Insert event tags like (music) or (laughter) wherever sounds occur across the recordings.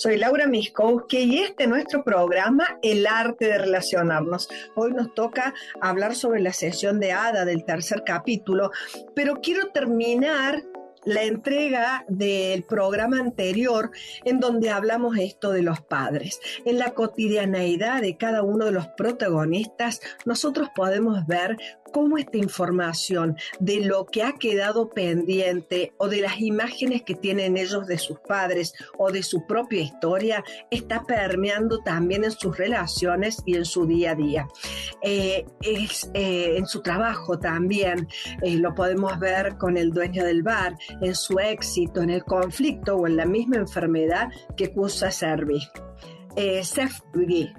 Soy Laura Miskowski y este es nuestro programa El arte de relacionarnos. Hoy nos toca hablar sobre la sesión de Ada del tercer capítulo, pero quiero terminar la entrega del programa anterior en donde hablamos esto de los padres. En la cotidianeidad de cada uno de los protagonistas, nosotros podemos ver cómo esta información de lo que ha quedado pendiente o de las imágenes que tienen ellos de sus padres o de su propia historia está permeando también en sus relaciones y en su día a día. Eh, eh, en su trabajo también eh, lo podemos ver con el dueño del bar, en su éxito, en el conflicto o en la misma enfermedad que cursa Servi. Eh, Sekvi,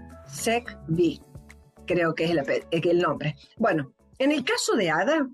creo que es el nombre. Bueno, en el caso de Ada,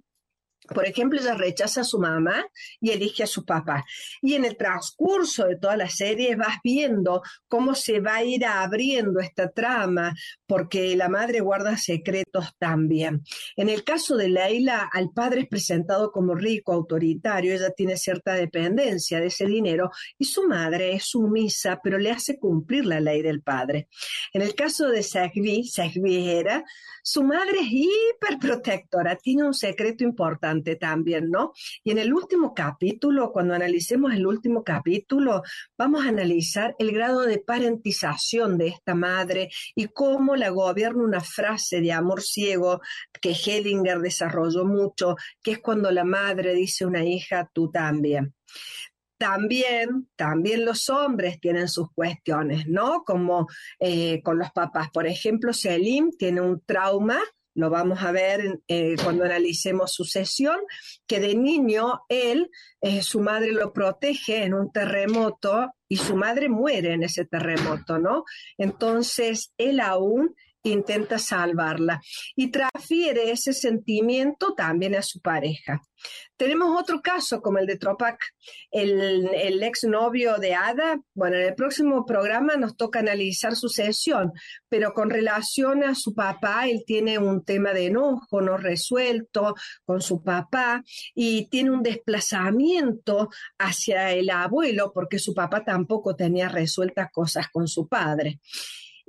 por ejemplo, ella rechaza a su mamá y elige a su papá. Y en el transcurso de toda la serie vas viendo cómo se va a ir abriendo esta trama, porque la madre guarda secretos también. En el caso de Leila, al padre es presentado como rico, autoritario, ella tiene cierta dependencia de ese dinero y su madre es sumisa, pero le hace cumplir la ley del padre. En el caso de Sagvi, Sagvi era, su madre es hiperprotectora, tiene un secreto importante también, ¿no? Y en el último capítulo, cuando analicemos el último capítulo, vamos a analizar el grado de parentización de esta madre y cómo la gobierna una frase de amor ciego que Hellinger desarrolló mucho, que es cuando la madre dice una hija, tú también también, también los hombres tienen sus cuestiones, ¿no? Como eh, con los papás. Por ejemplo, Selim tiene un trauma lo vamos a ver eh, cuando analicemos su sesión, que de niño él, eh, su madre lo protege en un terremoto y su madre muere en ese terremoto, ¿no? Entonces él aún intenta salvarla y transfiere ese sentimiento también a su pareja. Tenemos otro caso como el de Tropac, el, el exnovio de Ada. Bueno, en el próximo programa nos toca analizar su sesión, pero con relación a su papá, él tiene un tema de enojo no resuelto con su papá y tiene un desplazamiento hacia el abuelo porque su papá tampoco tenía resueltas cosas con su padre.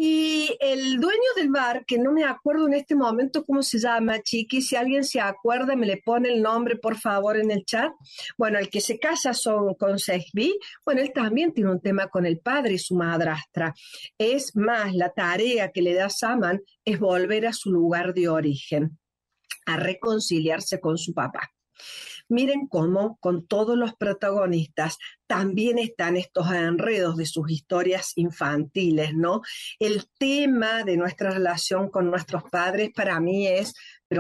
Y el dueño del bar, que no me acuerdo en este momento cómo se llama, Chiqui, si alguien se acuerda, me le pone el nombre, por favor, en el chat. Bueno, el que se casa son, con Sejbi, bueno, él también tiene un tema con el padre y su madrastra. Es más, la tarea que le da Saman es volver a su lugar de origen, a reconciliarse con su papá. Miren cómo con todos los protagonistas también están estos enredos de sus historias infantiles, ¿no? El tema de nuestra relación con nuestros padres para mí es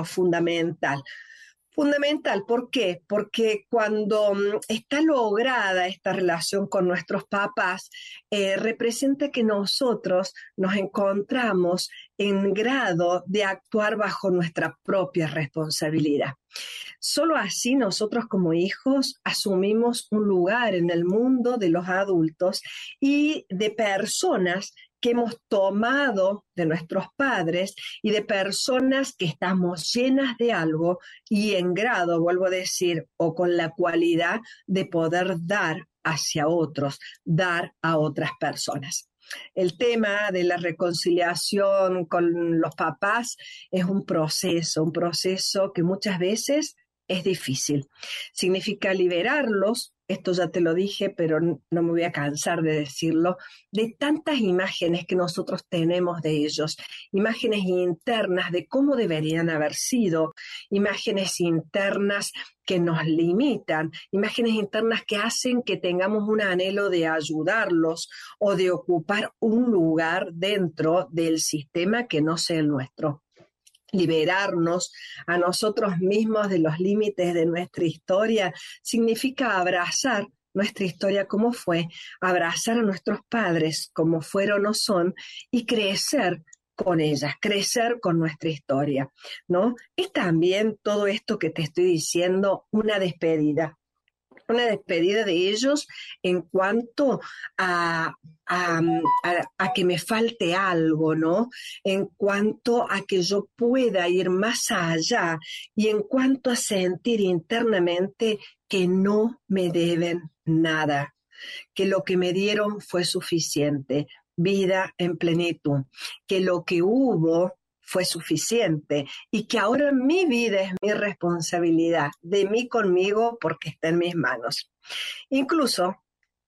fundamental. Fundamental, ¿por qué? Porque cuando mm, está lograda esta relación con nuestros papás, eh, representa que nosotros nos encontramos en grado de actuar bajo nuestra propia responsabilidad. Solo así nosotros como hijos asumimos un lugar en el mundo de los adultos y de personas que hemos tomado de nuestros padres y de personas que estamos llenas de algo y en grado, vuelvo a decir, o con la cualidad de poder dar hacia otros, dar a otras personas. El tema de la reconciliación con los papás es un proceso, un proceso que muchas veces es difícil. Significa liberarlos esto ya te lo dije, pero no me voy a cansar de decirlo, de tantas imágenes que nosotros tenemos de ellos, imágenes internas de cómo deberían haber sido, imágenes internas que nos limitan, imágenes internas que hacen que tengamos un anhelo de ayudarlos o de ocupar un lugar dentro del sistema que no sea el nuestro liberarnos a nosotros mismos de los límites de nuestra historia, significa abrazar nuestra historia como fue, abrazar a nuestros padres como fueron o son y crecer con ellas, crecer con nuestra historia, ¿no? Es también todo esto que te estoy diciendo una despedida, una despedida de ellos en cuanto a, a, que me falte algo, ¿no? En cuanto a que yo pueda ir más allá y en cuanto a sentir internamente que no me deben nada. que lo que me dieron fue suficiente, vida en plenitud, que lo que hubo fue suficiente y que ahora mi vida es mi responsabilidad, de mí conmigo porque está en mis manos. Incluso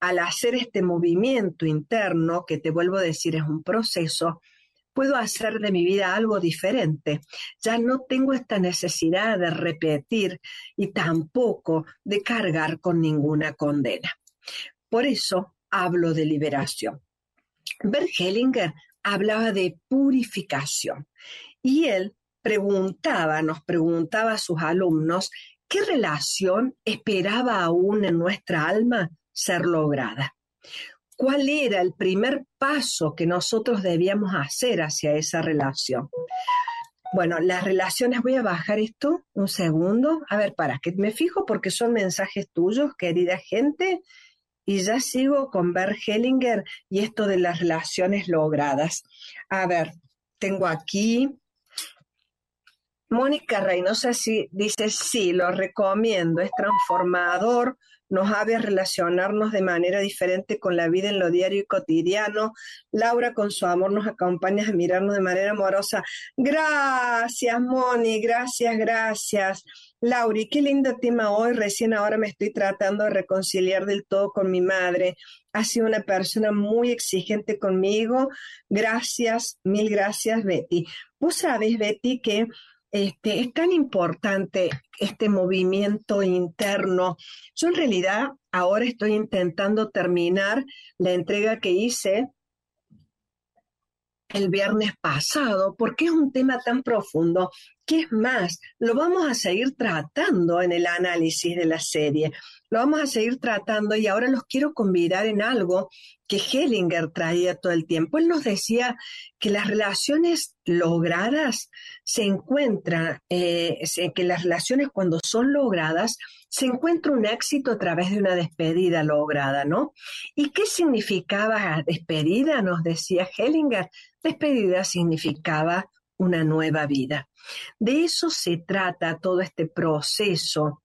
al hacer este movimiento interno, que te vuelvo a decir es un proceso, puedo hacer de mi vida algo diferente. Ya no tengo esta necesidad de repetir y tampoco de cargar con ninguna condena. Por eso hablo de liberación. Bert Hellinger hablaba de purificación y él preguntaba, nos preguntaba a sus alumnos, ¿qué relación esperaba aún en nuestra alma ser lograda? ¿Cuál era el primer paso que nosotros debíamos hacer hacia esa relación? Bueno, las relaciones, voy a bajar esto un segundo. A ver, para que me fijo porque son mensajes tuyos, querida gente, y ya sigo con Bert Hellinger y esto de las relaciones logradas. A ver, tengo aquí. Mónica Reynosa dice, sí, lo recomiendo, es transformador, nos hace relacionarnos de manera diferente con la vida en lo diario y cotidiano. Laura, con su amor, nos acompaña a mirarnos de manera amorosa. Gracias, Moni, gracias, gracias. Lauri, qué lindo tema hoy. Recién ahora me estoy tratando de reconciliar del todo con mi madre. Ha sido una persona muy exigente conmigo. Gracias, mil gracias, Betty. Vos sabes, Betty, que este, es tan importante este movimiento interno. Yo en realidad ahora estoy intentando terminar la entrega que hice el viernes pasado, porque es un tema tan profundo que es más, lo vamos a seguir tratando en el análisis de la serie, lo vamos a seguir tratando y ahora los quiero convidar en algo que Hellinger traía todo el tiempo. Él nos decía que las relaciones logradas se encuentran, eh, que las relaciones cuando son logradas, se encuentra un éxito a través de una despedida lograda, ¿no? ¿Y qué significaba despedida? Nos decía Hellinger. Despedida significaba una nueva vida. De eso se trata todo este proceso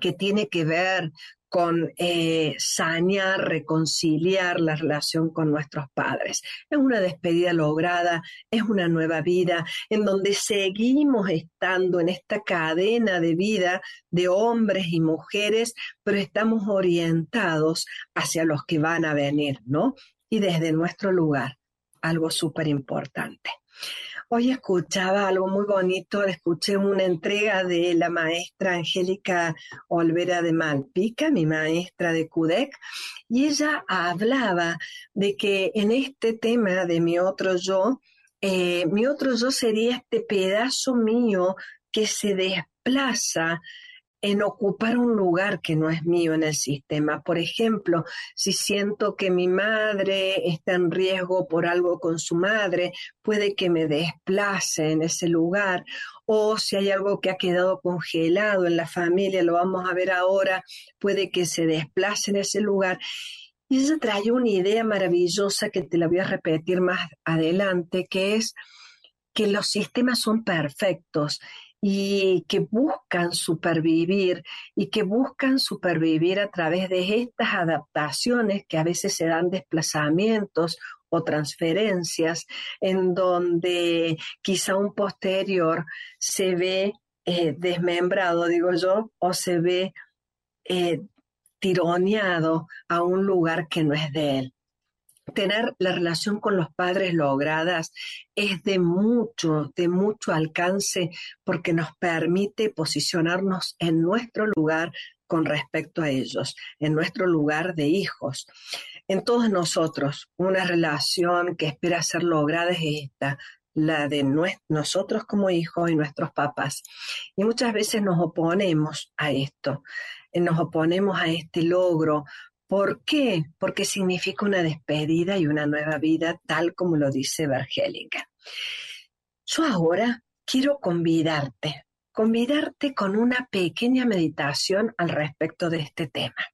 que tiene que ver con eh, sanear, reconciliar la relación con nuestros padres. Es una despedida lograda, es una nueva vida en donde seguimos estando en esta cadena de vida de hombres y mujeres, pero estamos orientados hacia los que van a venir, ¿no? Y desde nuestro lugar, algo súper importante. Hoy escuchaba algo muy bonito, escuché una entrega de la maestra Angélica Olvera de Malpica, mi maestra de CUDEC, y ella hablaba de que en este tema de mi otro yo, eh, mi otro yo sería este pedazo mío que se desplaza en ocupar un lugar que no es mío en el sistema. Por ejemplo, si siento que mi madre está en riesgo por algo con su madre, puede que me desplace en ese lugar. O si hay algo que ha quedado congelado en la familia, lo vamos a ver ahora, puede que se desplace en ese lugar. Y ella trae una idea maravillosa que te la voy a repetir más adelante, que es que los sistemas son perfectos y que buscan supervivir y que buscan supervivir a través de estas adaptaciones que a veces se dan desplazamientos o transferencias en donde quizá un posterior se ve eh, desmembrado, digo yo, o se ve eh, tironeado a un lugar que no es de él tener la relación con los padres logradas es de mucho, de mucho alcance porque nos permite posicionarnos en nuestro lugar con respecto a ellos, en nuestro lugar de hijos. En todos nosotros, una relación que espera ser lograda es esta, la de nosotros como hijos y nuestros papás. Y muchas veces nos oponemos a esto, nos oponemos a este logro ¿Por qué? Porque significa una despedida y una nueva vida, tal como lo dice Bergelinger. Yo ahora quiero convidarte, convidarte con una pequeña meditación al respecto de este tema.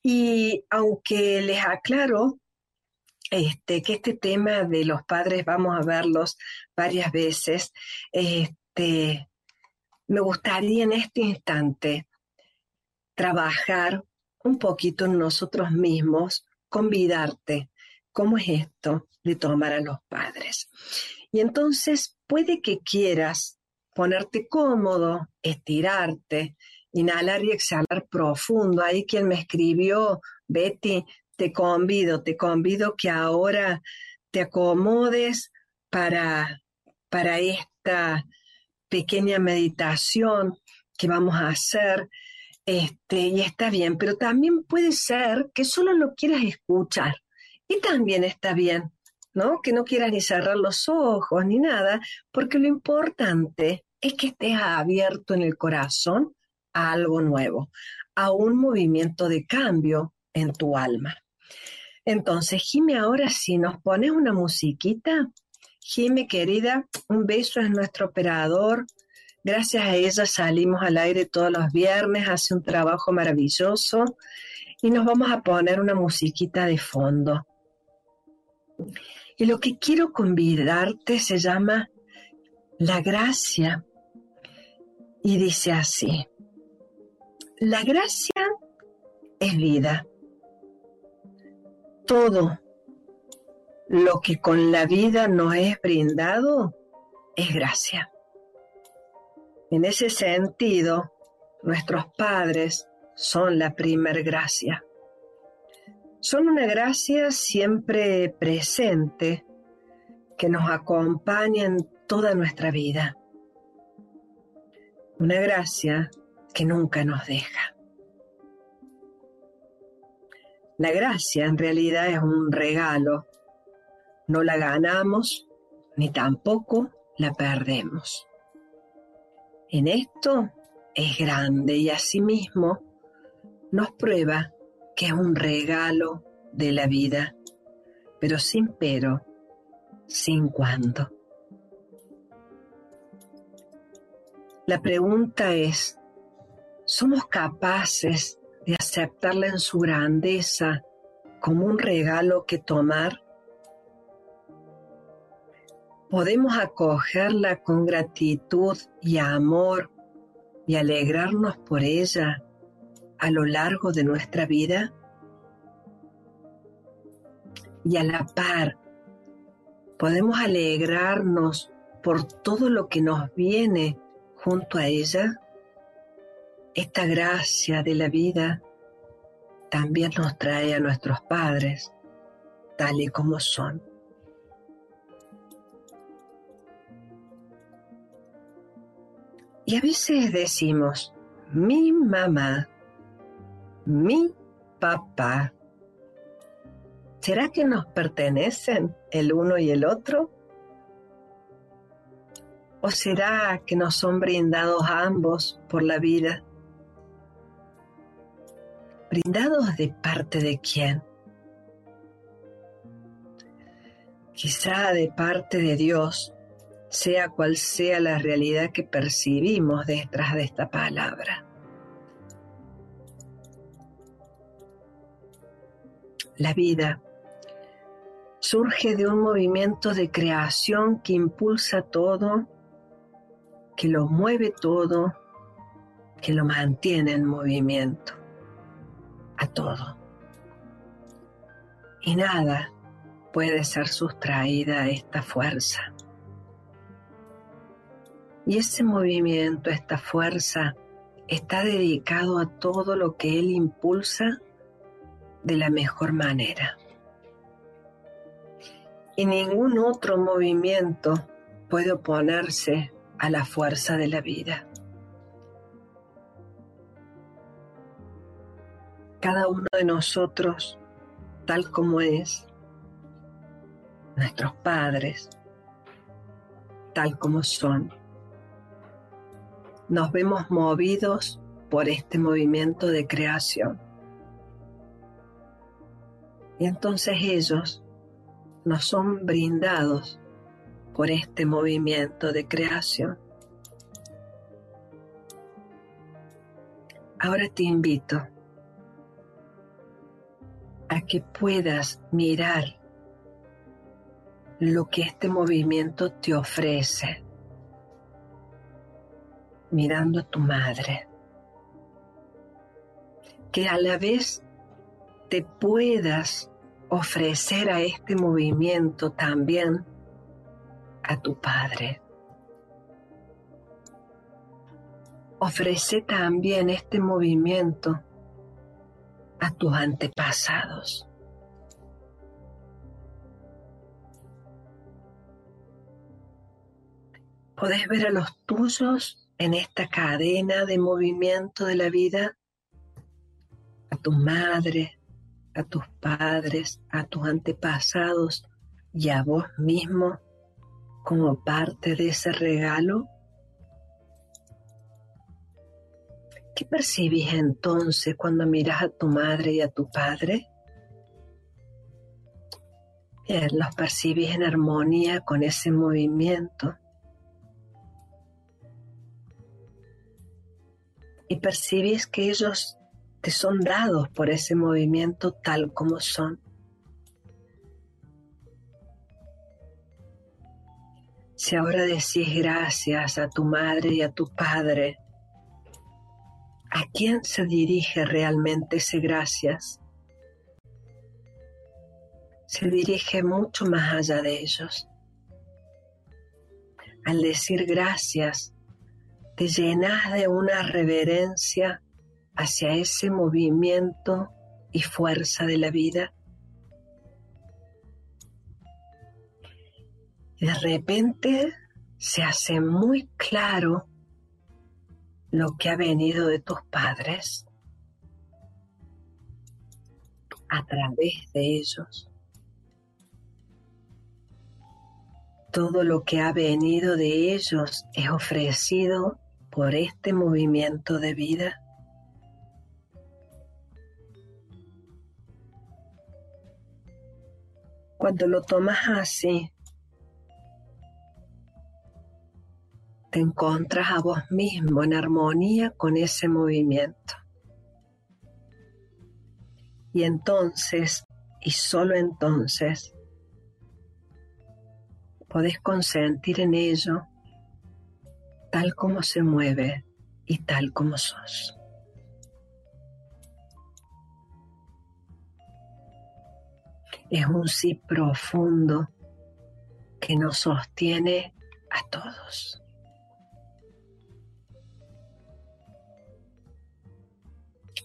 Y aunque les aclaro este, que este tema de los padres vamos a verlos varias veces, este, me gustaría en este instante trabajar un poquito en nosotros mismos, convidarte, ¿cómo es esto de tomar a los padres? Y entonces puede que quieras ponerte cómodo, estirarte, inhalar y exhalar profundo. Ahí quien me escribió, Betty, te convido, te convido que ahora te acomodes para, para esta pequeña meditación que vamos a hacer. Este, y está bien, pero también puede ser que solo lo quieras escuchar. Y también está bien, ¿no? Que no quieras ni cerrar los ojos ni nada, porque lo importante es que estés abierto en el corazón a algo nuevo, a un movimiento de cambio en tu alma. Entonces, Jime, ahora sí, nos pones una musiquita. Jime, querida, un beso es nuestro operador. Gracias a ella salimos al aire todos los viernes, hace un trabajo maravilloso y nos vamos a poner una musiquita de fondo. Y lo que quiero convidarte se llama La Gracia y dice así, la gracia es vida. Todo lo que con la vida nos es brindado es gracia. En ese sentido, nuestros padres son la primer gracia. Son una gracia siempre presente que nos acompaña en toda nuestra vida una gracia que nunca nos deja. La gracia en realidad es un regalo, no la ganamos ni tampoco la perdemos. En esto es grande y asimismo nos prueba que es un regalo de la vida, pero sin pero, sin cuando. La pregunta es, ¿somos capaces de aceptarla en su grandeza como un regalo que tomar? ¿Podemos acogerla con gratitud y amor y alegrarnos por ella a lo largo de nuestra vida? Y a la par, podemos alegrarnos por todo lo que nos viene junto a ella, esta gracia de la vida también nos trae a nuestros padres tal y como son. Y a veces decimos, mi mamá, mi papá, ¿será que nos pertenecen el uno y el otro? ¿O será que nos son brindados ambos por la vida? ¿Brindados de parte de quién? Quizá de parte de Dios, sea cual sea la realidad que percibimos detrás de esta palabra. La vida surge de un movimiento de creación que impulsa todo que lo mueve todo, que lo mantiene en movimiento, a todo. Y nada puede ser sustraída a esta fuerza. Y ese movimiento, esta fuerza, está dedicado a todo lo que Él impulsa de la mejor manera. Y ningún otro movimiento puede oponerse a la fuerza de la vida. Cada uno de nosotros, tal como es, nuestros padres, tal como son, nos vemos movidos por este movimiento de creación. Y entonces ellos nos son brindados por este movimiento de creación. Ahora te invito a que puedas mirar lo que este movimiento te ofrece, mirando a tu madre. que a la vez te puedas ofrecer a este movimiento también a tu Padre. Ofrece también este movimiento a tus antepasados. Podés ver a los tuyos en esta cadena de movimiento de la vida, a tu madre, a tus padres, a tus antepasados y a vos mismo como parte de ese regalo? ¿Qué percibís entonces cuando miras a tu madre y a tu padre? Bien, los percibís en armonía con ese movimiento. Y percibís que ellos te son dados por ese movimiento tal como son. Si ahora decís gracias a tu madre y a tu padre, ¿a quién se dirige realmente ese gracias? Se dirige mucho más allá de ellos. Al decir gracias, te llenas de una reverencia hacia ese movimiento y fuerza de la vida. De repente se hace muy claro lo que ha venido de tus padres a través de ellos. Todo lo que ha venido de ellos es ofrecido por este movimiento de vida. Cuando lo tomas así, te encontras a vos mismo en armonía con ese movimiento. Y entonces, y solo entonces, podés consentir en ello tal como se mueve y tal como sos. Es un sí profundo que nos sostiene a todos.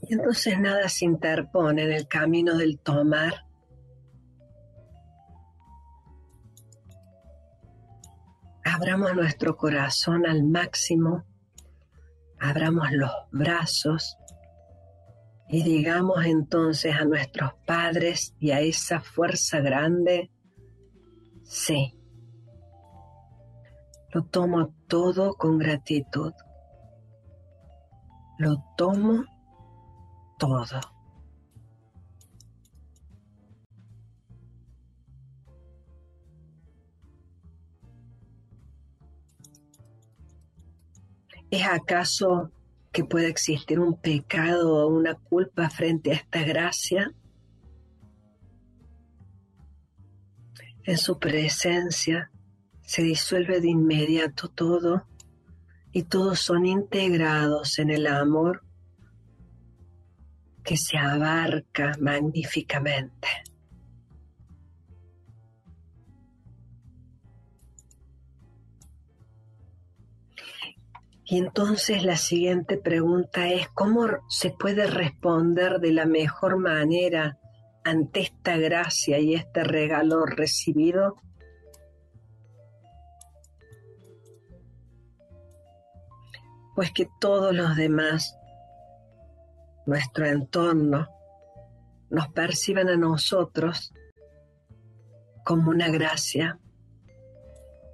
Y entonces nada se interpone en el camino del tomar. Abramos nuestro corazón al máximo, abramos los brazos y digamos entonces a nuestros padres y a esa fuerza grande, sí, lo tomo todo con gratitud, lo tomo todo. ¿Es acaso que puede existir un pecado o una culpa frente a esta gracia. En su presencia se disuelve de inmediato todo y todos son integrados en el amor que se abarca magníficamente. Y entonces la siguiente pregunta es, ¿cómo se puede responder de la mejor manera ante esta gracia y este regalo recibido? Pues que todos los demás, nuestro entorno, nos perciban a nosotros como una gracia,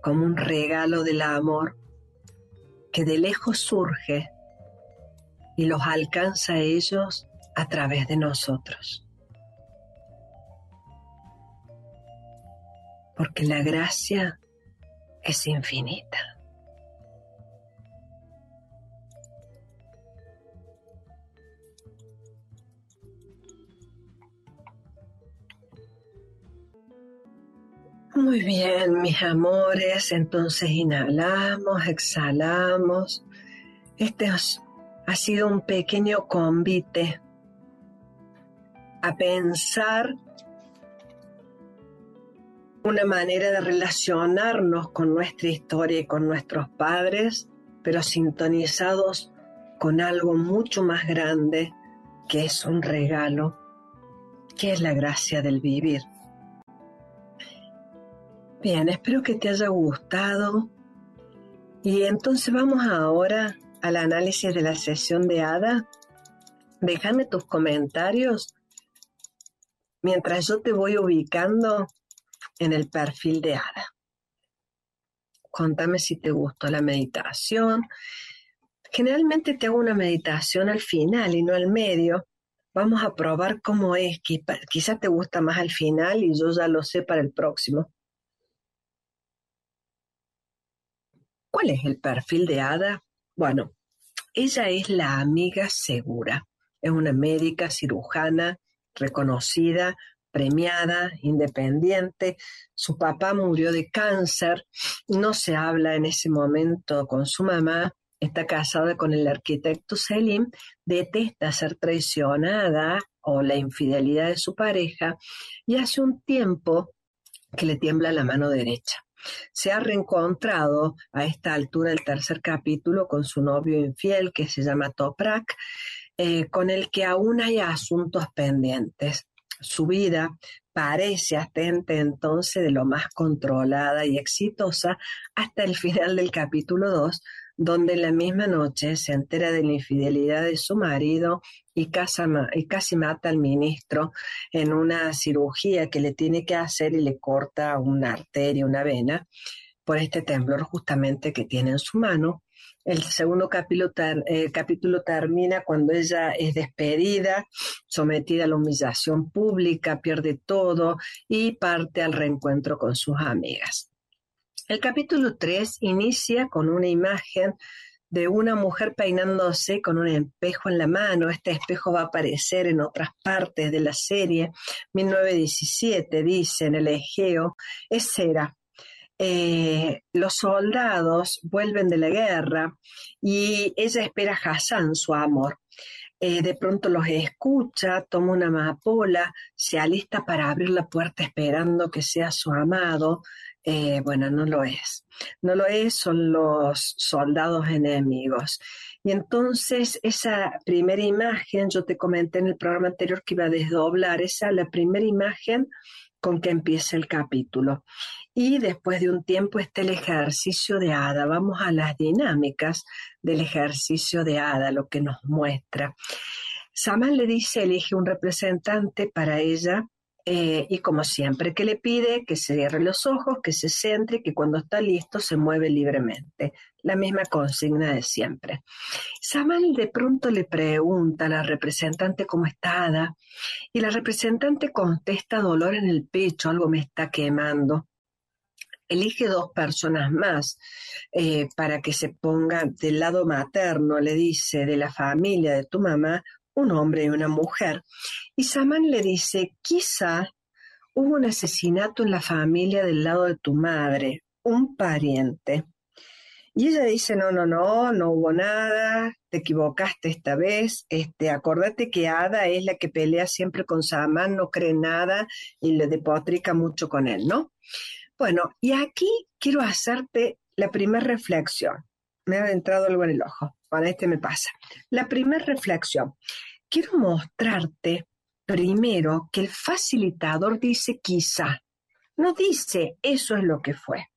como un regalo del amor de lejos surge y los alcanza a ellos a través de nosotros. Porque la gracia es infinita. Muy bien, mis amores, entonces inhalamos, exhalamos. Este ha sido un pequeño convite a pensar una manera de relacionarnos con nuestra historia y con nuestros padres, pero sintonizados con algo mucho más grande que es un regalo, que es la gracia del vivir. Bien, espero que te haya gustado. Y entonces vamos ahora al análisis de la sesión de Ada. Déjame tus comentarios mientras yo te voy ubicando en el perfil de Ada. Contame si te gustó la meditación. Generalmente te hago una meditación al final y no al medio. Vamos a probar cómo es. Quizás te gusta más al final y yo ya lo sé para el próximo. ¿Cuál es el perfil de Ada? Bueno, ella es la amiga segura. Es una médica cirujana reconocida premiada, independiente. Su papá murió de cáncer, no se habla en ese momento con su mamá, está casada con el arquitecto Selim, detesta ser traicionada o la infidelidad de su pareja y hace un tiempo que le tiembla la mano derecha. Se ha reencontrado a esta altura del tercer capítulo con su novio infiel que se llama Toprak, eh, con el que aún hay asuntos pendientes. Su vida parece hasta entonces de lo más controlada y exitosa hasta el final del capítulo 2, donde en la misma noche se entera de la infidelidad de su marido y, casi mata al ministro en una cirugía que le tiene que hacer y le corta una arteria, una vena, por este temblor justamente que tiene en su mano. El segundo capítulo, eh, capítulo termina cuando ella es despedida, sometida a la humillación pública, pierde todo y parte al reencuentro con sus amigas. El capítulo 3 inicia con una imagen de una mujer peinándose con un espejo en la mano. Este espejo va a aparecer en otras partes de la serie. 1917 dice en el Egeo, es cera, eh, los soldados vuelven de la guerra y ella espera a Hassan, su amor. Eh, de pronto los escucha, toma una amapola, se alista para abrir la puerta esperando que sea su amado. Eh, bueno, no lo es. No lo es, son los soldados enemigos. Y entonces esa primera imagen, yo te comenté en el programa anterior que iba a desdoblar, esa, la primera imagen con que empieza el capítulo. Y después de un tiempo está el ejercicio de hada. Vamos a las dinámicas del ejercicio de hada, lo que nos muestra. Saman le dice, elige un representante para ella eh, y como siempre, que le pide que se cierre los ojos, que se centre, que cuando está listo se mueve libremente. La misma consigna de siempre. Samal de pronto le pregunta a la representante cómo está Ada y la representante contesta dolor en el pecho, algo me está quemando elige dos personas más eh, para que se pongan del lado materno, le dice, de la familia de tu mamá, un hombre y una mujer. Y Saman le dice, quizá hubo un asesinato en la familia del lado de tu madre, un pariente. Y ella dice, no, no, no, no hubo nada, te equivocaste esta vez, este, acordate que Ada es la que pelea siempre con Saman, no cree nada y le depotrica mucho con él, ¿no? Bueno, y aquí quiero hacerte la primera reflexión. Me ha entrado algo en el ojo. Para este me pasa. La primera reflexión. Quiero mostrarte primero que el facilitador dice quizá. No dice eso es lo que fue.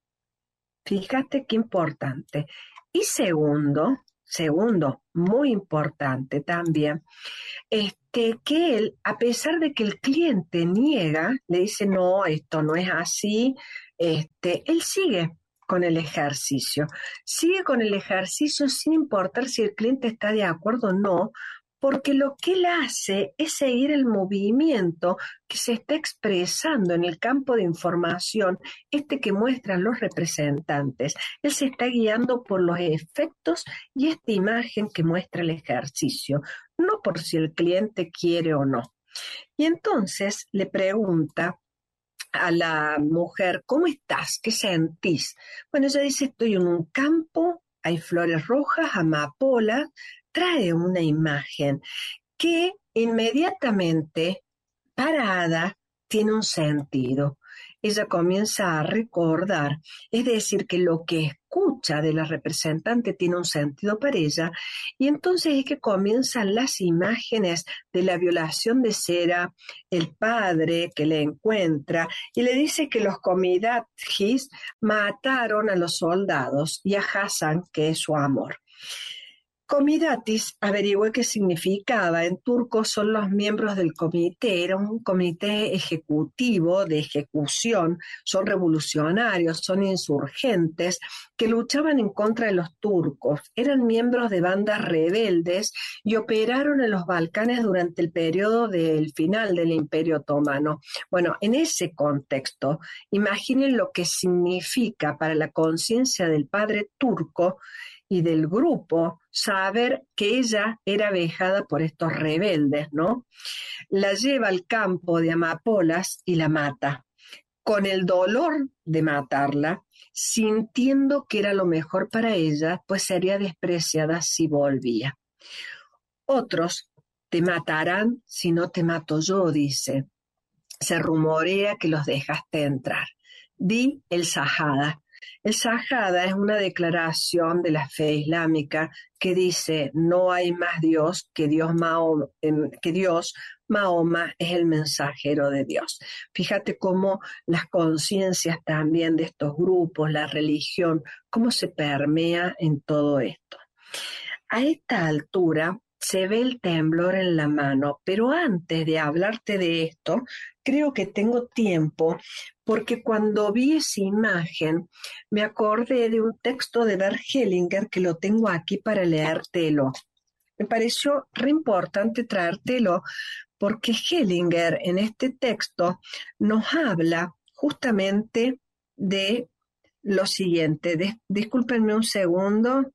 Fíjate qué importante. Y segundo, segundo, muy importante también, este, que él, a pesar de que el cliente niega, le dice, no, esto no es así, este, él sigue con el ejercicio, sigue con el ejercicio sin importar si el cliente está de acuerdo o no, porque lo que él hace es seguir el movimiento que se está expresando en el campo de información, este que muestran los representantes. Él se está guiando por los efectos y esta imagen que muestra el ejercicio, no por si el cliente quiere o no. Y entonces le pregunta, a la mujer, ¿cómo estás? ¿Qué sentís? Bueno, ella dice, estoy en un campo, hay flores rojas, amapola, trae una imagen que inmediatamente para Ada tiene un sentido. Ella comienza a recordar, es decir, que lo que escucha de la representante tiene un sentido para ella, y entonces es que comienzan las imágenes de la violación de Cera, el padre que le encuentra, y le dice que los Comidatis mataron a los soldados y a Hassan, que es su amor. Comidatis averigüé qué significaba. En turco son los miembros del comité, era un comité ejecutivo de ejecución, son revolucionarios, son insurgentes que luchaban en contra de los turcos, eran miembros de bandas rebeldes y operaron en los Balcanes durante el periodo del final del Imperio Otomano. Bueno, en ese contexto, imaginen lo que significa para la conciencia del padre turco y del grupo saber que ella era vejada por estos rebeldes, ¿no? La lleva al campo de amapolas y la mata, con el dolor de matarla, sintiendo que era lo mejor para ella, pues sería despreciada si volvía. Otros te matarán si no te mato yo, dice. Se rumorea que los dejaste entrar. Di el Sahada, el Sahada es una declaración de la fe islámica que dice no hay más Dios que Dios, Mahoma, em, que Dios Mahoma es el mensajero de Dios. Fíjate cómo las conciencias también de estos grupos, la religión, cómo se permea en todo esto. A esta altura se ve el temblor en la mano, pero antes de hablarte de esto, creo que tengo tiempo porque cuando vi esa imagen me acordé de un texto de Bert Hellinger que lo tengo aquí para leértelo. Me pareció re importante traértelo porque Hellinger en este texto nos habla justamente de lo siguiente. discúlpenme un segundo.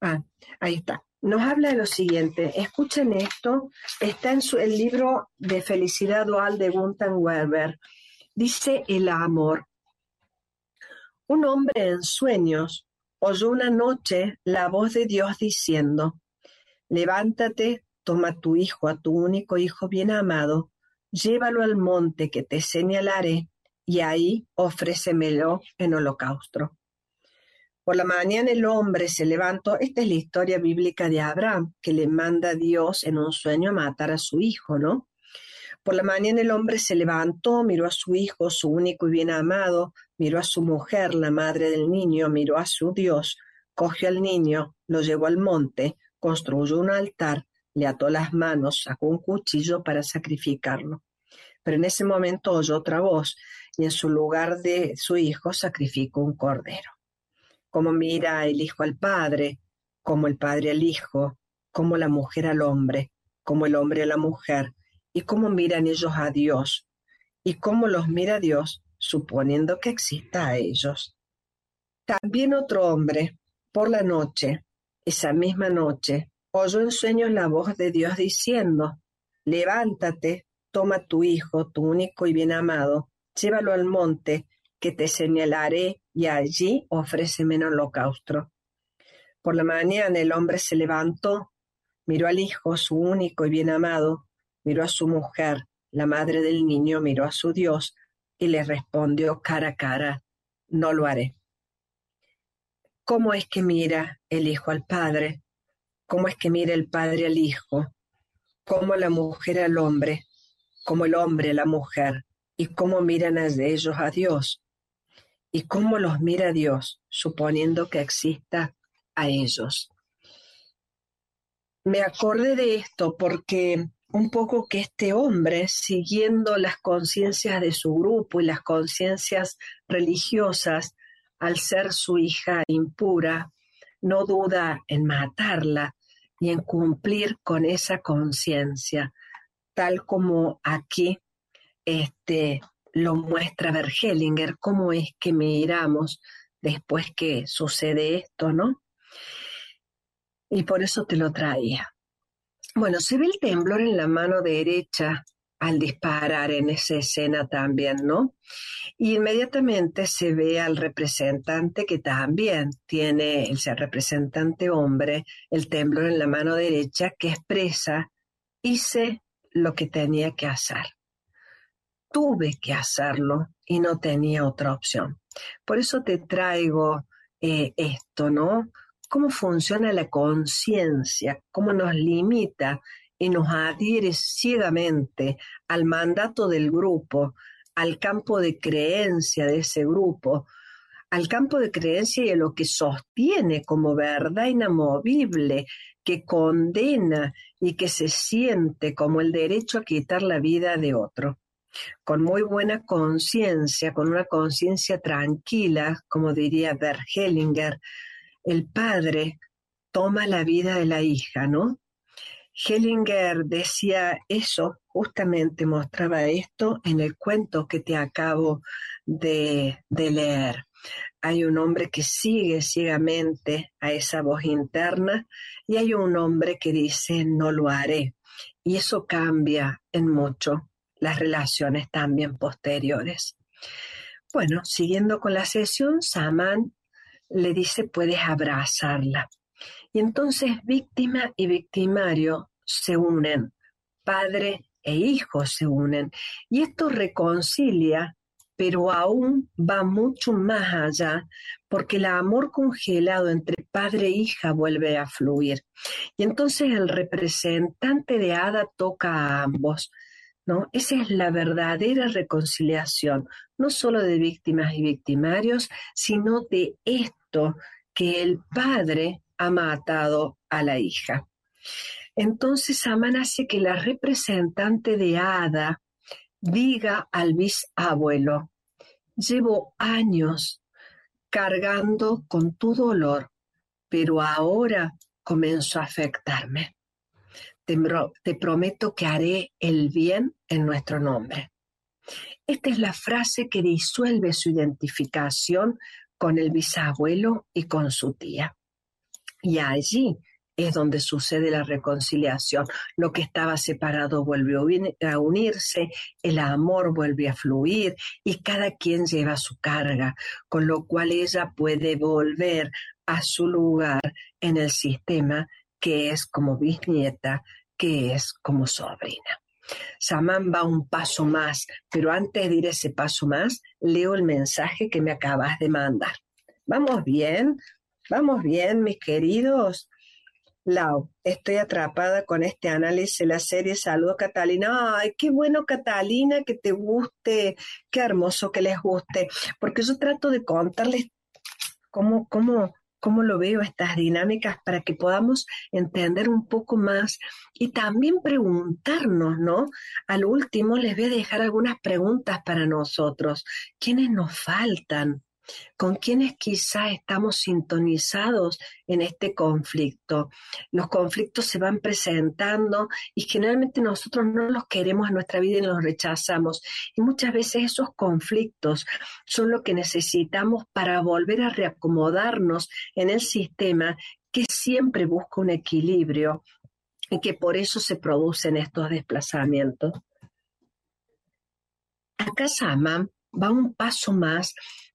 Ah, ahí está nos habla de lo siguiente. Escuchen esto. Está en el libro de Felicidad Dual de Gunther Weber. Dice el amor. Un hombre en sueños oyó una noche la voz de Dios diciendo, levántate, toma tu hijo, a tu único hijo bien amado, llévalo al monte que te señalaré y ahí ofrécemelo en holocausto. Por la mañana el hombre se levantó. Esta es la historia bíblica de Abraham, que le manda a Dios en un sueño a matar a su hijo, ¿no? Por la mañana el hombre se levantó, miró a su hijo, su único y bien amado, miró a su mujer, la madre del niño, miró a su Dios, cogió al niño, lo llevó al monte, construyó un altar, le ató las manos, sacó un cuchillo para sacrificarlo. Pero en ese momento oyó otra voz y en su lugar de su hijo sacrificó un cordero cómo mira el hijo al padre, como el padre al hijo, como la mujer al hombre, como el hombre a la mujer, y cómo miran ellos a Dios, y cómo los mira Dios, suponiendo que exista a ellos. También otro hombre, por la noche, esa misma noche, oyó en sueños la voz de Dios diciendo, levántate, toma tu hijo, tu único y bien amado, llévalo al monte, que te señalaré y allí ofréceme un holocausto. Por la mañana el hombre se levantó, miró al hijo, su único y bien amado, miró a su mujer, la madre del niño, miró a su Dios y le respondió cara a cara, no lo haré. ¿Cómo es que mira el hijo al padre? ¿Cómo es que mira el padre al hijo? ¿Cómo la mujer al hombre? ¿Cómo el hombre a la mujer? ¿Y cómo miran a ellos a Dios? Y cómo los mira Dios, suponiendo que exista a ellos. Me acordé de esto porque un poco que este hombre, siguiendo las conciencias de su grupo y las conciencias religiosas, al ser su hija impura, no duda en matarla y en cumplir con esa conciencia, tal como aquí este, lo muestra Bergelinger, cómo es que miramos después que sucede esto, ¿no? Y por eso te lo traía. Bueno, se ve el temblor en la mano derecha al disparar en esa escena también, ¿no? Y inmediatamente se ve al representante que también tiene, el representante hombre, el temblor en la mano derecha que expresa, hice lo que tenía que hacer. Tuve que hacerlo y no tenía otra opción. Por eso te traigo eh, esto, ¿no? Cómo funciona la conciencia, cómo nos limita y nos adhiere ciegamente al mandato del grupo, al campo de creencia de ese grupo, al campo de creencia y a lo que sostiene como verdad inamovible, que condena y que se siente como el derecho a quitar la vida de otro. Con muy buena conciencia, con una conciencia tranquila, como diría Bert Hellinger, el padre toma la vida de la hija, ¿no? Hellinger decía eso, justamente mostraba esto en el cuento que te acabo de, de leer. Hay un hombre que sigue ciegamente a esa voz interna y hay un hombre que dice no lo haré. Y eso cambia en mucho las relaciones también posteriores. Bueno, siguiendo con la sesión, Saman le dice puedes abrazarla. Y entonces víctima y victimario se unen, padre e hijo se unen. Y esto reconcilia pero aún va mucho más allá, porque el amor congelado entre padre e hija vuelve a fluir. Y entonces el representante de Ada toca a ambos. Esa es la verdadera reconciliación, no solo de víctimas y victimarios, sino de esto que el padre ha matado a la hija. Entonces Amán hace que la representante de Ada diga al bisabuelo, llevo años cargando con tu dolor, pero ahora comenzó a afectarme. Te, prometo que haré el bien en nuestro nombre. Esta es la frase que disuelve su identificación con el bisabuelo y con su tía. Y allí es donde sucede la reconciliación. Lo que estaba separado vuelve a unirse, el amor vuelve a fluir y cada quien lleva su carga, con lo cual ella puede volver a su lugar en el sistema que es como bisnieta, que es como sobrina. Samán va un paso más, pero antes de ir ese paso más, leo el mensaje que me acabas de mandar. Vamos bien, vamos bien, mis queridos. Lau, estoy atrapada con este análisis de la serie Saludos Catalina. Ay, qué bueno Catalina, que te guste, qué hermoso que les guste, porque yo trato de contarles cómo, cómo, cómo lo veo estas dinámicas para que podamos entender un poco más y también preguntarnos, ¿no? Al último les voy a dejar algunas preguntas para nosotros. ¿Quiénes nos faltan? Con quienes quizá estamos sintonizados en este conflicto. Los conflictos se van presentando y generalmente nosotros no los queremos en nuestra vida y los rechazamos. Y muchas veces esos conflictos son lo que necesitamos para volver a reacomodarnos en el sistema que siempre busca un equilibrio y que por eso se producen estos desplazamientos. Acá Sama va un paso más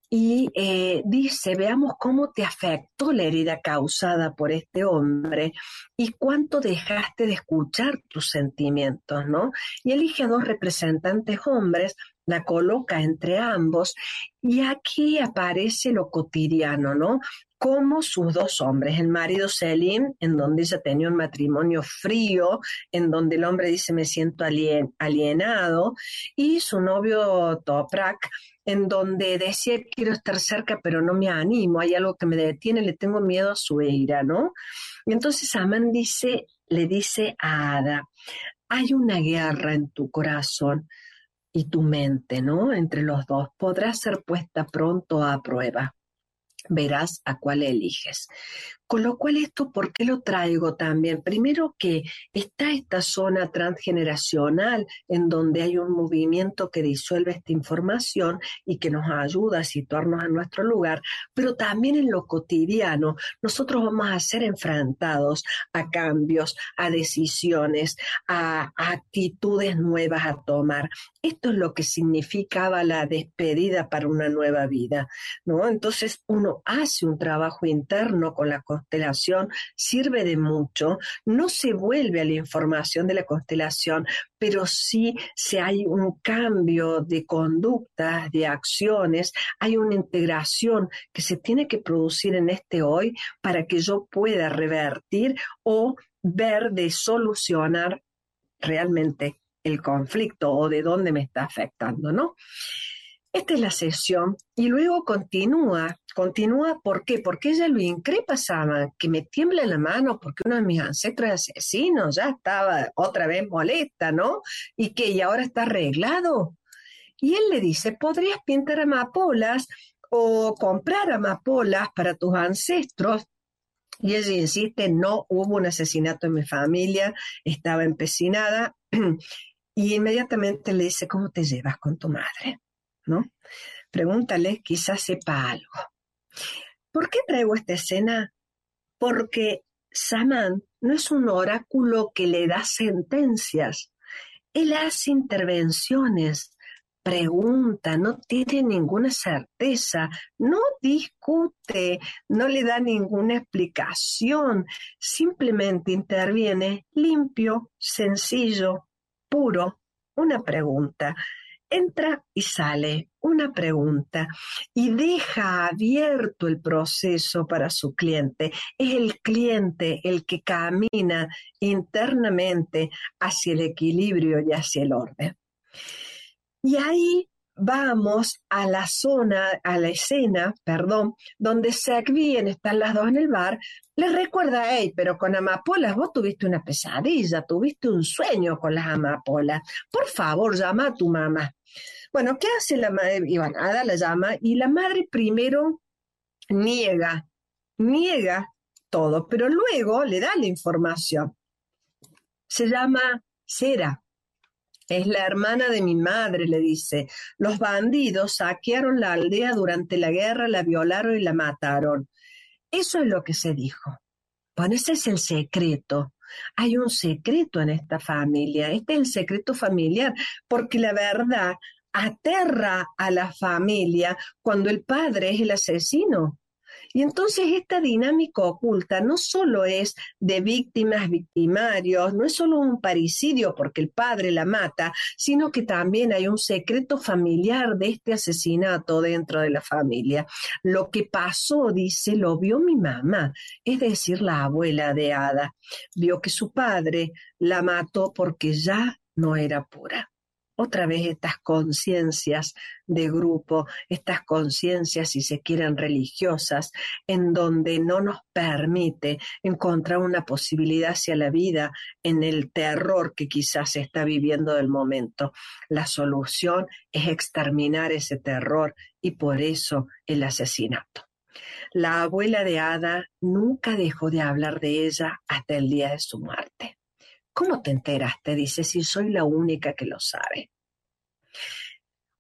y eh, dice, veamos cómo te afectó la herida causada por este hombre y cuánto dejaste de escuchar tus sentimientos, ¿no? Y elige a dos representantes hombres, la coloca entre ambos y aquí aparece lo cotidiano, ¿no? como sus dos hombres, el marido Selim, en donde ella tenía un matrimonio frío, en donde el hombre dice me siento alienado, y su novio Toprak, en donde decía quiero estar cerca pero no me animo, hay algo que me detiene, le tengo miedo a su ira, ¿no? Y entonces Amán dice, le dice a Ada, hay una guerra en tu corazón y tu mente, ¿no? Entre los dos, podrá ser puesta pronto a prueba verás a cuál eliges. Con lo cual esto, ¿por qué lo traigo también? Primero que está esta zona transgeneracional en donde hay un movimiento que disuelve esta información y que nos ayuda a situarnos en nuestro lugar, pero también en lo cotidiano nosotros vamos a ser enfrentados a cambios, a decisiones, a, actitudes nuevas a tomar. Esto es lo que significaba la despedida para una nueva vida, ¿no? Entonces uno hace un trabajo interno con la constelación sirve de mucho, no se vuelve a la información de la constelación, pero sí si hay un cambio de conductas, de acciones, hay una integración que se tiene que producir en este hoy para que yo pueda revertir o ver de solucionar realmente el conflicto o de dónde me está afectando, ¿no? Esta es la sesión y luego continúa, continúa, ¿por qué? Porque ella lo increpa Sama, que me tiembla la mano porque uno de mis ancestros asesinos ya estaba otra vez molesta, ¿no? Y que y ahora está arreglado. Y él le dice, podrías pintar amapolas o comprar amapolas para tus ancestros. Y ella insiste, no hubo un asesinato en mi familia, estaba empecinada. (clears throat) Y inmediatamente le dice, ¿cómo te llevas con tu madre? ¿No? Pregúntale, quizás sepa algo. ¿Por qué traigo esta escena? Porque Saman no es un oráculo que le da sentencias. Él hace intervenciones, pregunta, no tiene ninguna certeza, no discute, no le da ninguna explicación, simplemente interviene limpio, sencillo, puro, una pregunta entra y sale una pregunta y deja abierto el proceso para su cliente. Es el cliente el que camina internamente hacia el equilibrio y hacia el orden. Y ahí vamos a la zona, a la escena, perdón, donde Segvien están las dos en el bar, le recuerda, hey, pero con amapolas vos tuviste una pesadilla, tuviste un sueño con las amapolas. Por favor, llama a tu mamá. Bueno, ¿qué hace la madre? Y Ada la llama y la madre primero niega, niega todo, pero luego le da la información. Se llama Cera. Es la hermana de mi madre, le dice. Los bandidos saquearon la aldea durante la guerra, la violaron y la mataron. Eso es lo que se dijo. Bueno, ese es el secreto. Hay un secreto en esta familia. Este es el secreto familiar, porque la verdad aterra a la familia cuando el padre es el asesino. Y entonces esta dinámica oculta no solo es de víctimas, victimarios, no es solo un paricidio porque el padre la mata, sino que también hay un secreto familiar de este asesinato dentro de la familia. Lo que pasó, dice, lo vio mi mamá, es decir, la abuela de Ada. Vio que su padre la mató porque ya no era pura otra vez estas conciencias de grupo, estas conciencias, si se quieren, religiosas, en donde no nos permite encontrar una posibilidad hacia la vida en el terror que quizás se está viviendo del momento. La solución es exterminar ese terror y por eso el asesinato. La abuela de Ada nunca dejó de hablar de ella hasta el día de su muerte. ¿Cómo te enteraste? Dice, si soy la única que lo sabe.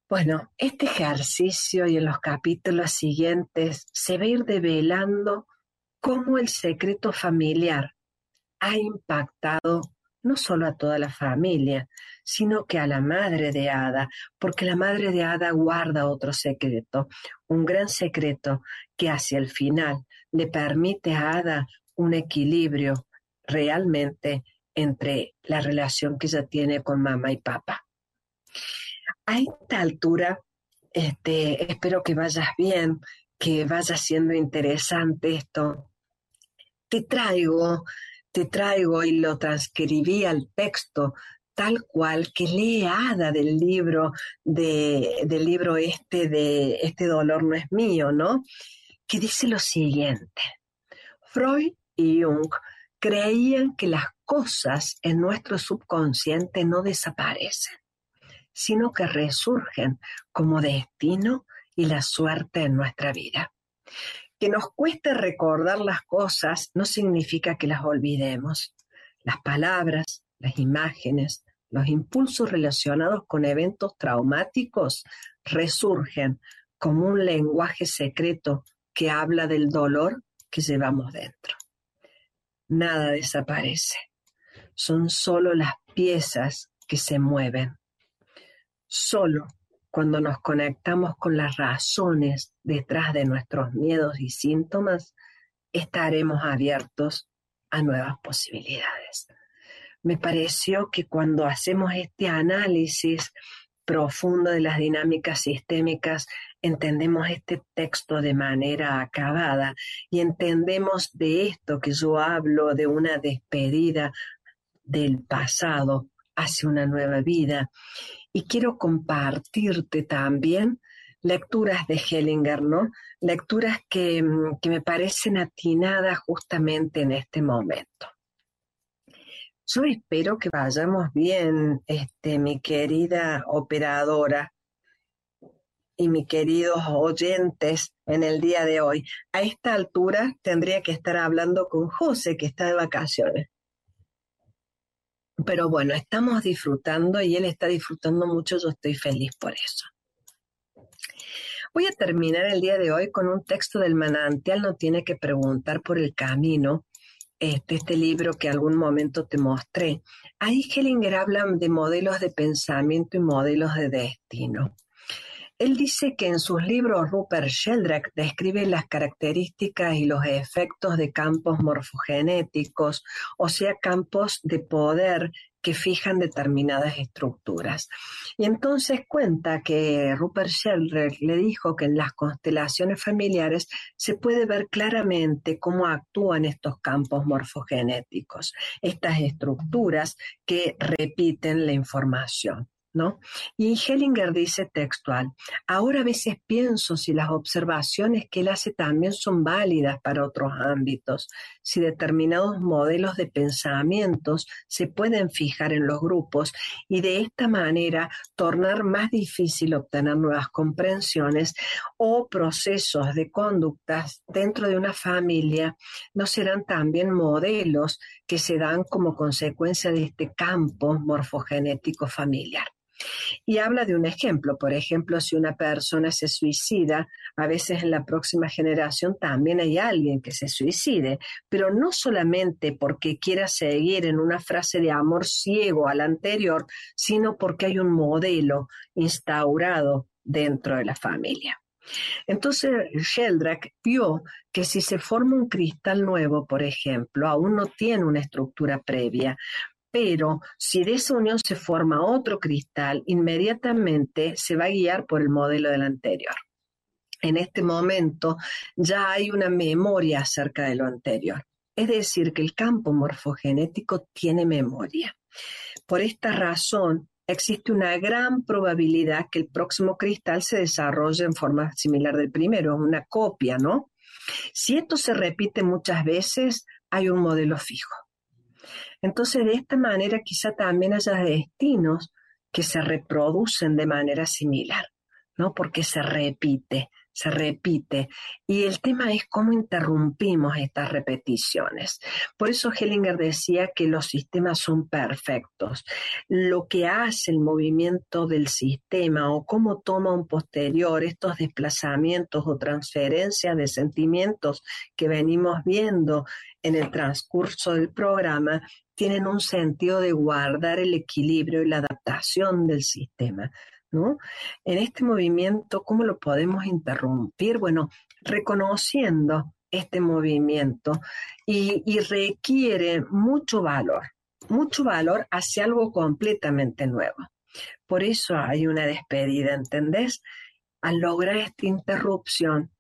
Bueno, este ejercicio y en los capítulos siguientes se va a ir develando cómo el secreto familiar ha impactado no solo a toda la familia, sino que a la madre de Ada, porque la madre de Ada guarda otro secreto, un gran secreto que hacia el final le permite a Ada un equilibrio realmente entre la relación que ella tiene con mamá y papá. A esta altura, este, espero que vayas bien, que vaya siendo interesante esto. Te traigo, te traigo y lo transcribí al texto tal cual que lee Ada del libro de, del libro este de Este dolor no es mío, ¿no? Que dice lo siguiente. Freud y Jung creían que las cosas en nuestro subconsciente no desaparecen, sino que resurgen como destino y la suerte en nuestra vida. Que nos cueste recordar las cosas no significa que las olvidemos. Las palabras, las imágenes, los impulsos relacionados con eventos traumáticos resurgen como un lenguaje secreto que habla del dolor que llevamos dentro nada desaparece. Son solo las piezas que se mueven. Solo cuando nos conectamos con las razones detrás de nuestros miedos y síntomas estaremos abiertos a nuevas posibilidades. Me pareció que cuando hacemos este análisis profundo de las dinámicas sistémicas, entendemos este texto de manera acabada y entendemos de esto que yo hablo, de una despedida del pasado hacia una nueva vida. Y quiero compartirte también lecturas de Hellinger, ¿no? Lecturas que, mm, que me parecen atinadas justamente en este momento. Yo espero que vayamos bien, este, mi querida operadora y mis queridos oyentes en el día de hoy. A esta altura tendría que estar hablando con José, que está de vacaciones. Pero bueno, estamos disfrutando y él está disfrutando mucho, yo estoy feliz por eso. Voy a terminar el día de hoy con un texto del manantial, no tiene que preguntar por el camino, este, este libro que algún momento te mostré. Ahí Hellinger habla de modelos de pensamiento y modelos de destino. Él dice que en sus libros Rupert Sheldrake describe las características y los efectos de campos morfogenéticos, o sea, campos de poder que fijan determinadas estructuras. Y entonces cuenta que Rupert Sheldrake le dijo que en las constelaciones familiares se puede ver claramente cómo actúan estos campos morfogenéticos, estas estructuras que repiten la información. Y Hellinger dice textual, ahora a veces pienso si las observaciones que él hace también son válidas para otros ámbitos, si determinados modelos de pensamientos se pueden fijar en los grupos y de esta manera tornar más difícil obtener nuevas comprensiones o procesos de conductas dentro de una familia no serán también modelos que se dan como consecuencia de este campo morfogenético familiar. Y habla de un ejemplo, por ejemplo, si una persona se suicida, a veces en la próxima generación también hay alguien que se suicide, pero no solamente porque quiera seguir en una frase de amor ciego al anterior, sino porque hay un modelo instaurado dentro de la familia. Entonces Sheldrake vio que si se forma un cristal nuevo, por ejemplo, aún no tiene una estructura previa, pero si de esa unión se forma otro cristal, inmediatamente se va a guiar por el modelo del anterior. En este momento ya hay una memoria acerca de lo anterior. Es decir, que el campo morfogenético tiene memoria. Por esta razón, existe una gran probabilidad que el próximo cristal se desarrolle en forma similar del primero, una copia, ¿no? Si esto se repite muchas veces, hay un modelo fijo. Entonces, de esta manera quizá también haya destinos que se reproducen de manera similar, ¿no? Porque se repite, se repite. Y el tema es cómo interrumpimos estas repeticiones. Por eso Hellinger decía que los sistemas son perfectos. Lo que hace el movimiento del sistema o cómo toma un posterior estos desplazamientos o transferencias de sentimientos que venimos viendo en el transcurso del programa tienen un sentido de guardar el equilibrio y la adaptación del sistema. ¿No? En este movimiento, ¿cómo lo podemos interrumpir? Bueno, reconociendo este movimiento y, requiere mucho valor, mucho valor hacia algo completamente nuevo. Por eso hay una despedida, ¿entendés? Al lograr esta interrupción,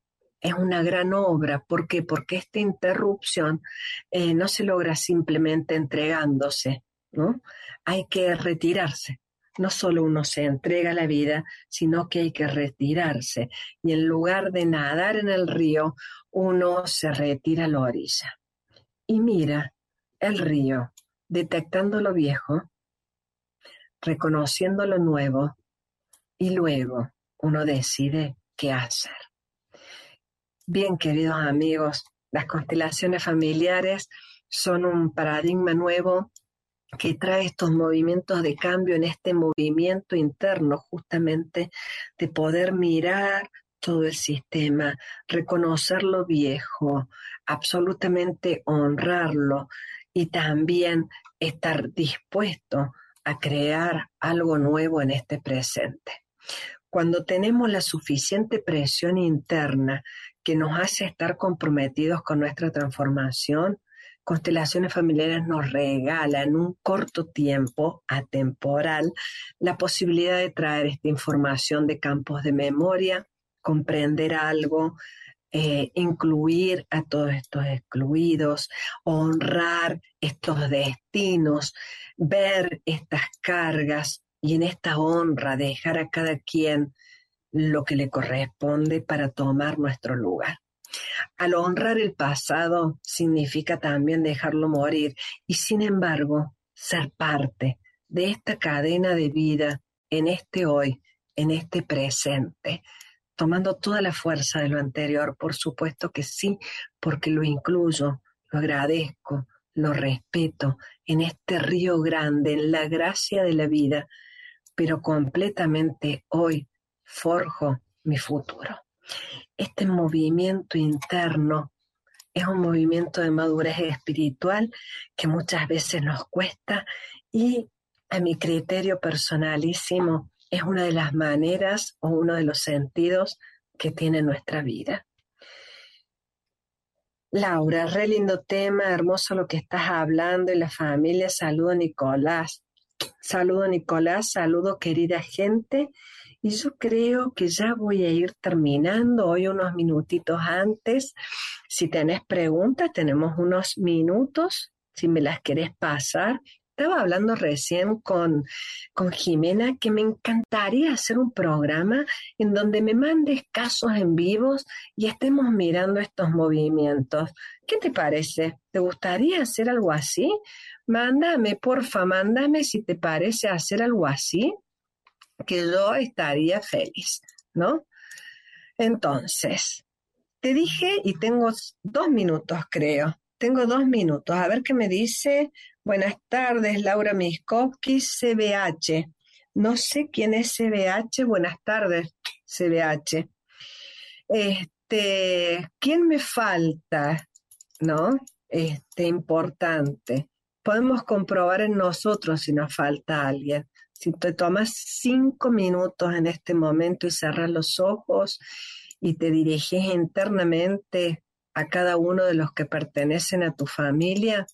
es una gran obra. ¿Por qué? Porque esta interrupción eh, no se logra simplemente entregándose, ¿no? Hay que retirarse. No solo uno se entrega a la vida, sino que hay que retirarse. Y en lugar de nadar en el río, uno se retira a la orilla. Y mira el río, detectando lo viejo, reconociendo lo nuevo, y luego uno decide qué hacer. Bien, queridos amigos, las constelaciones familiares son un paradigma nuevo que trae estos movimientos de cambio en este movimiento interno justamente de poder mirar todo el sistema, reconocer lo viejo, absolutamente honrarlo y también estar dispuesto a crear algo nuevo en este presente. Cuando tenemos la suficiente presión interna que nos hace estar comprometidos con nuestra transformación, Constelaciones Familiares nos regala en un corto tiempo, atemporal, la posibilidad de traer esta información de campos de memoria, comprender algo, eh, incluir a todos estos excluidos, honrar estos destinos, ver estas cargas y en esta honra dejar a cada quien lo que le corresponde para tomar nuestro lugar. Al honrar el pasado significa también dejarlo morir y sin embargo ser parte de esta cadena de vida en este hoy, en este presente, tomando toda la fuerza de lo anterior, por supuesto que sí, porque lo incluyo, lo agradezco, lo respeto en este río grande, en la gracia de la vida, pero completamente hoy forjo mi futuro. Este movimiento interno es un movimiento de madurez espiritual que muchas veces nos cuesta y a mi criterio personalísimo es una de las maneras o uno de los sentidos que tiene nuestra vida. Laura, re lindo tema, hermoso lo que estás hablando y la familia. Saludo Nicolás. Saludo Nicolás, saludo querida gente. Y yo creo que ya voy a ir terminando hoy unos minutitos antes. Si tenés preguntas, tenemos unos minutos. Si me las querés pasar, estaba hablando recién con, con Jimena que me encantaría hacer un programa en donde me mandes casos en vivos y estemos mirando estos movimientos. ¿Qué te parece? ¿Te gustaría hacer algo así? Mándame, porfa, mándame si te parece hacer algo así, que yo estaría feliz, ¿no? Entonces, te dije y tengo dos minutos, creo. Tengo dos minutos. A ver qué me dice Buenas tardes, Laura Miskovsky, CBH. No sé quién es CBH. Buenas tardes, CBH. Este, ¿quién me falta? ¿No? Este, importante. Podemos comprobar en nosotros si nos falta alguien. Si te tomas cinco minutos en este momento y cerras los ojos y te diriges internamente a cada uno de los que pertenecen a tu familia,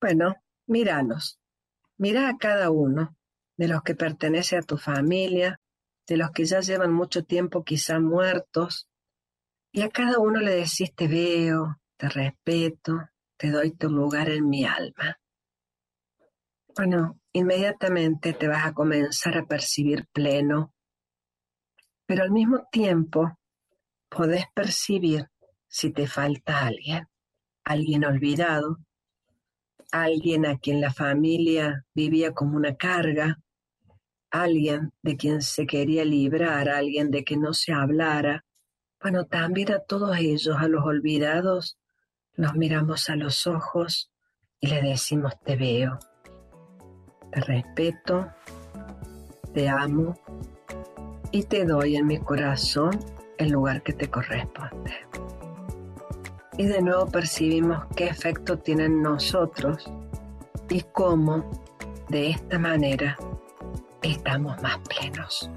bueno, míralos. Mira a cada uno de los que pertenece a tu familia, de los que ya llevan mucho tiempo quizá muertos, y a cada uno le decís te veo, te respeto, te doy tu lugar en mi alma. Bueno, inmediatamente te vas a comenzar a percibir pleno, pero al mismo tiempo podés percibir si te falta alguien, alguien olvidado, alguien a quien la familia vivía como una carga, alguien de quien se quería librar, alguien de que no se hablara. Bueno, también a todos ellos, a los olvidados, nos miramos a los ojos y le decimos te veo, te respeto, te amo y te doy en mi corazón el lugar que te corresponde y de nuevo percibimos qué efecto tiene en nosotros y cómo de esta manera estamos más plenos.